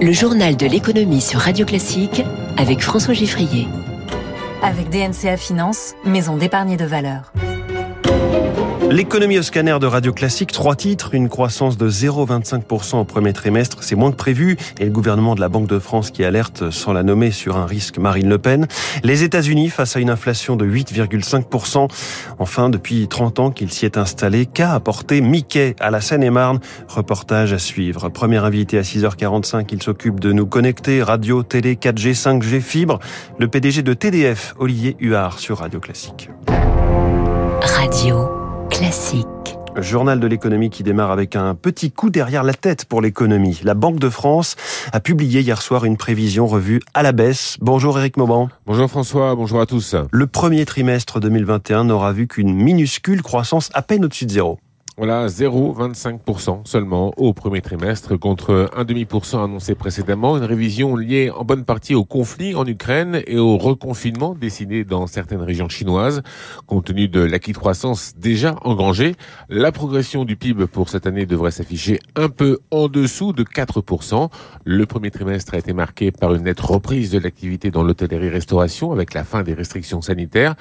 Le journal de l'économie sur Radio Classique avec François Giffrier. Avec DNCA Finance, maison d'épargne de valeur. L'économie au scanner de Radio Classique, trois titres, une croissance de 0,25% au premier trimestre, c'est moins que prévu, et le gouvernement de la Banque de France qui alerte sans la nommer sur un risque Marine Le Pen. Les États-Unis face à une inflation de 8,5%. Enfin, depuis 30 ans qu'il s'y est installé, qu'a apporté Mickey à la Seine-et-Marne? Reportage à suivre. Premier invité à 6h45, il s'occupe de nous connecter, radio, télé, 4G, 5G, fibre. Le PDG de TDF, Olivier Huard sur Radio Classique. Radio classique. Journal de l'économie qui démarre avec un petit coup derrière la tête pour l'économie. La Banque de France a publié hier soir une prévision revue à la baisse. Bonjour Eric Mauban. Bonjour François, bonjour à tous. Le premier trimestre 2021 n'aura vu qu'une minuscule croissance à peine au-dessus de zéro. Voilà, 0,25% seulement au premier trimestre contre 1,5% annoncé précédemment. Une révision liée en bonne partie au conflit en Ukraine et au reconfinement décidé dans certaines régions chinoises. Compte tenu de l'acquis de croissance déjà engrangé, la progression du PIB pour cette année devrait s'afficher un peu en dessous de 4%. Le premier trimestre a été marqué par une nette reprise de l'activité dans l'hôtellerie-restauration avec la fin des restrictions sanitaires.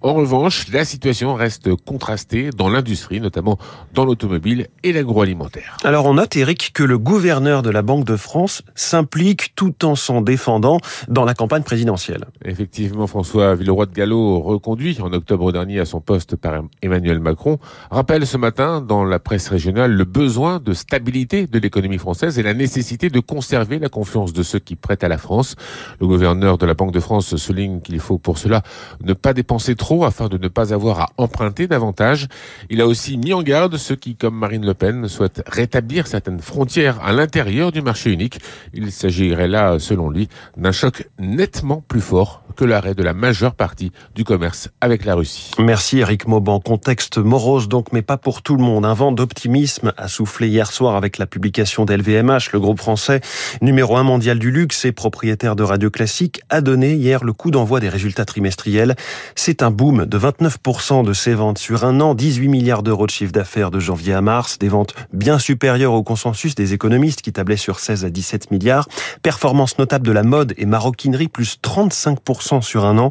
En revanche, la situation reste contrastée dans l'industrie, notamment dans l'automobile et l'agroalimentaire. Alors on note, Eric, que le gouverneur de la Banque de France s'implique tout en s'en défendant dans la campagne présidentielle. Effectivement, François Villeroy de Gallo, reconduit en octobre dernier à son poste par Emmanuel Macron, rappelle ce matin dans la presse régionale le besoin de stabilité de l'économie française et la nécessité de conserver la confiance de ceux qui prêtent à la France. Le gouverneur de la Banque de France souligne qu'il faut pour cela ne pas dépenser trop afin de ne pas avoir à emprunter davantage. Il a aussi mis en garde de ceux qui, comme Marine Le Pen, souhaitent rétablir certaines frontières à l'intérieur du marché unique. Il s'agirait là, selon lui, d'un choc nettement plus fort que l'arrêt de la majeure partie du commerce avec la Russie. Merci Eric Mauban. Contexte morose donc, mais pas pour tout le monde. Un vent d'optimisme a soufflé hier soir avec la publication d'LVMH, le groupe français numéro un mondial du luxe et propriétaire de Radio Classique, a donné hier le coup d'envoi des résultats trimestriels. C'est un boom de 29% de ses ventes sur un an, 18 milliards d'euros de chiffre d'affaires de janvier à mars, des ventes bien supérieures au consensus des économistes qui tablaient sur 16 à 17 milliards. Performance notable de la mode et maroquinerie, plus 35% sur un an.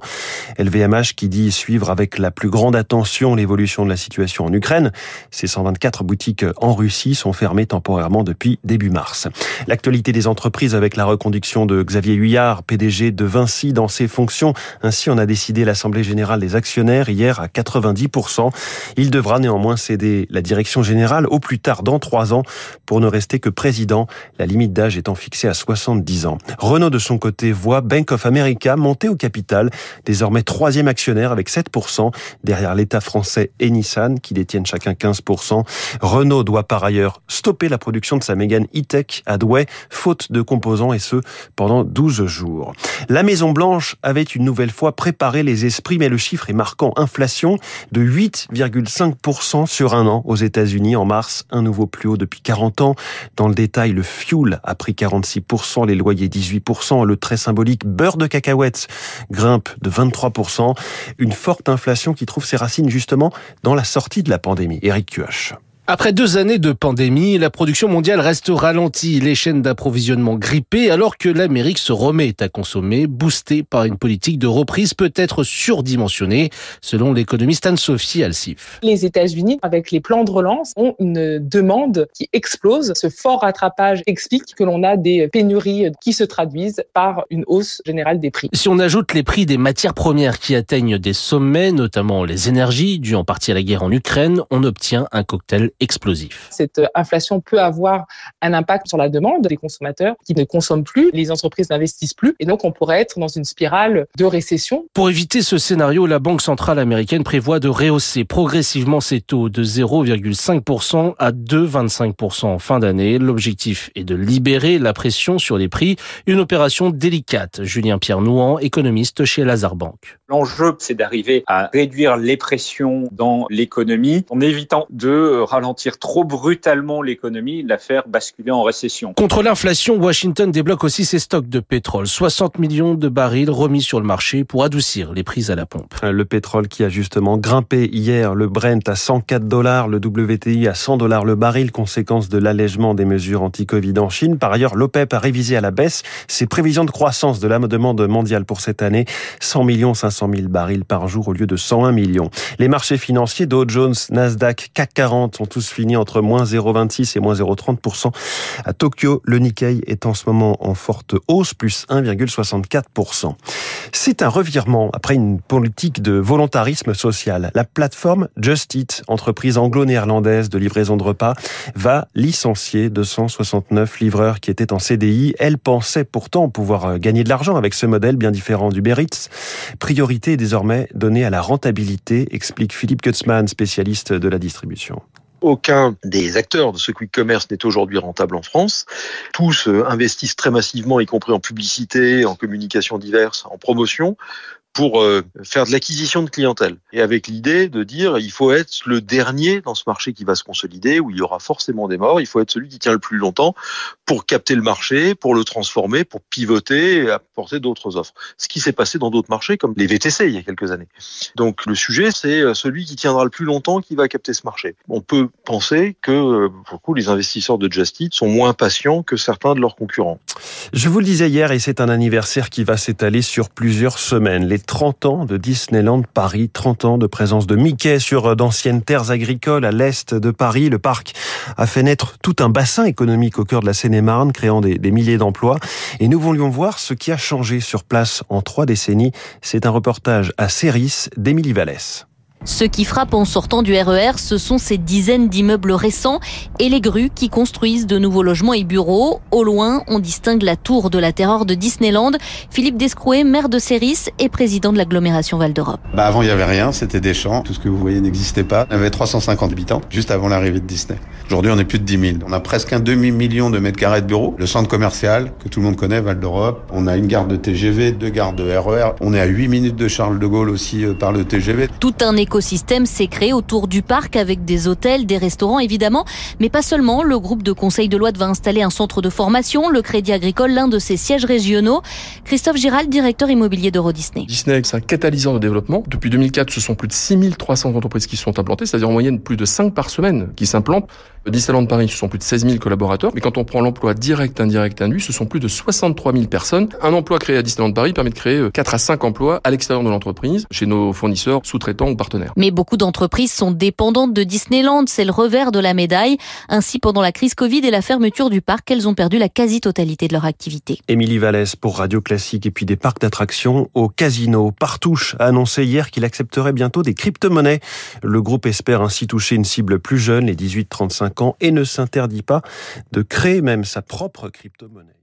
LVMH qui dit suivre avec la plus grande attention l'évolution de la situation en Ukraine. Ces 124 boutiques en Russie sont fermées temporairement depuis début mars. L'actualité des entreprises avec la reconduction de Xavier Huyard, PDG de Vinci dans ses fonctions. Ainsi, on a décidé l'Assemblée générale des actionnaires hier à 90%. Il devra néanmoins céder la direction générale au plus tard dans trois ans pour ne rester que président, la limite d'âge étant fixée à 70 ans. Renault de son côté voit Bank of America monter au capital, désormais troisième actionnaire avec 7%, derrière l'État français et Nissan qui détiennent chacun 15%. Renault doit par ailleurs stopper la production de sa Mégane E-Tech à Douai, faute de composants et ce pendant 12 jours. La Maison Blanche avait une nouvelle fois préparé les esprits, mais le chiffre est marquant. Inflation de 8,5% sur un an aux États-Unis en mars, un nouveau plus haut depuis 40 ans. Dans le détail, le fuel a pris 46%, les loyers 18%, le très symbolique beurre de cacahuètes grimpe de 23%. Une forte inflation qui trouve ses racines justement dans la sortie de la pandémie. Eric Cuoche. Après deux années de pandémie, la production mondiale reste ralentie, les chaînes d'approvisionnement grippées, alors que l'Amérique se remet à consommer, boostée par une politique de reprise peut-être surdimensionnée, selon l'économiste Anne-Sophie Alsif. Les États-Unis, avec les plans de relance, ont une demande qui explose. Ce fort rattrapage explique que l'on a des pénuries qui se traduisent par une hausse générale des prix. Si on ajoute les prix des matières premières qui atteignent des sommets, notamment les énergies, dues en partie à la guerre en Ukraine, on obtient un cocktail explosif. Cette inflation peut avoir un impact sur la demande des consommateurs qui ne consomment plus, les entreprises n'investissent plus, et donc on pourrait être dans une spirale de récession. Pour éviter ce scénario, la Banque centrale américaine prévoit de rehausser progressivement ses taux de 0,5% à 2,25% en fin d'année. L'objectif est de libérer la pression sur les prix, une opération délicate. Julien Pierre Nouan, économiste chez Lazare Bank. L'enjeu, c'est d'arriver à réduire les pressions dans l'économie en évitant de ralentir ralentir trop brutalement l'économie, la faire basculer en récession. Contre l'inflation, Washington débloque aussi ses stocks de pétrole. 60 millions de barils remis sur le marché pour adoucir les prix à la pompe. Le pétrole qui a justement grimpé hier, le Brent à 104 dollars, le WTI à 100 dollars le baril, conséquence de l'allègement des mesures anti-Covid en Chine. Par ailleurs, l'OPEP a révisé à la baisse ses prévisions de croissance de la demande mondiale pour cette année. 100 millions 500 000 barils par jour au lieu de 101 millions. Les marchés financiers, Dow Jones, Nasdaq, CAC 40 sont tous finis entre moins 0,26 et moins 0,30%. À Tokyo, le Nikkei est en ce moment en forte hausse, plus 1,64%. C'est un revirement après une politique de volontarisme social. La plateforme Just Eat, entreprise anglo-néerlandaise de livraison de repas, va licencier 269 livreurs qui étaient en CDI. Elle pensait pourtant pouvoir gagner de l'argent avec ce modèle bien différent du Beritz. Priorité désormais donnée à la rentabilité, explique Philippe Kutzmann, spécialiste de la distribution. Aucun des acteurs de ce quick commerce n'est aujourd'hui rentable en France. Tous euh, investissent très massivement, y compris en publicité, en communication diverse, en promotion, pour euh, faire de l'acquisition de clientèle. Et avec l'idée de dire, il faut être le dernier dans ce marché qui va se consolider, où il y aura forcément des morts, il faut être celui qui tient le plus longtemps pour capter le marché, pour le transformer, pour pivoter et apporter d'autres offres. Ce qui s'est passé dans d'autres marchés, comme les VTC il y a quelques années. Donc le sujet, c'est euh, celui qui tiendra le plus longtemps qui va capter ce marché. On peut penser que, euh, pour le coup, les investisseurs de Just Eat sont moins patients que certains de leurs concurrents. Je vous le disais hier, et c'est un anniversaire qui va s'étaler sur plusieurs semaines. Les 30 ans de Disneyland Paris, 30 ans de présence de Mickey sur d'anciennes terres agricoles à l'est de Paris. Le parc a fait naître tout un bassin économique au cœur de la Seine-et-Marne, créant des, milliers d'emplois. Et nous voulions voir ce qui a changé sur place en trois décennies. C'est un reportage à Céris d'Émilie Vallès. Ce qui frappe en sortant du RER, ce sont ces dizaines d'immeubles récents et les grues qui construisent de nouveaux logements et bureaux. Au loin, on distingue la tour de la terreur de Disneyland. Philippe Descrouet, maire de Céris et président de l'agglomération Val d'Europe. Bah avant, il n'y avait rien, c'était des champs. Tout ce que vous voyez n'existait pas. On avait 350 habitants juste avant l'arrivée de Disney. Aujourd'hui, on est plus de 10 000. On a presque un demi-million de mètres carrés de bureaux. Le centre commercial, que tout le monde connaît, Val d'Europe. On a une gare de TGV, deux gares de RER. On est à 8 minutes de Charles de Gaulle aussi euh, par le TGV. Tout un écosystème s'est créé autour du parc avec des hôtels, des restaurants évidemment, mais pas seulement. Le groupe de conseil de loi va installer un centre de formation, le Crédit Agricole, l'un de ses sièges régionaux. Christophe Giral, directeur immobilier d'Euro Disney. Disney, c'est un catalyseur de développement. Depuis 2004, ce sont plus de 6300 entreprises qui sont implantées, c'est-à-dire en moyenne plus de 5 par semaine qui s'implantent. Disneyland Paris, ce sont plus de 16 000 collaborateurs. Mais quand on prend l'emploi direct, indirect, induit, ce sont plus de 63 000 personnes. Un emploi créé à Disneyland Paris permet de créer 4 à 5 emplois à l'extérieur de l'entreprise, chez nos fournisseurs, sous-traitants ou partenaires. Mais beaucoup d'entreprises sont dépendantes de Disneyland, c'est le revers de la médaille. Ainsi, pendant la crise Covid et la fermeture du parc, elles ont perdu la quasi-totalité de leur activité. Émilie Vallès pour Radio Classique et puis des parcs d'attractions au casino. Partouche a annoncé hier qu'il accepterait bientôt des crypto-monnaies. Le groupe espère ainsi toucher une cible plus jeune, les 18-35 ans, et ne s'interdit pas de créer même sa propre crypto-monnaie.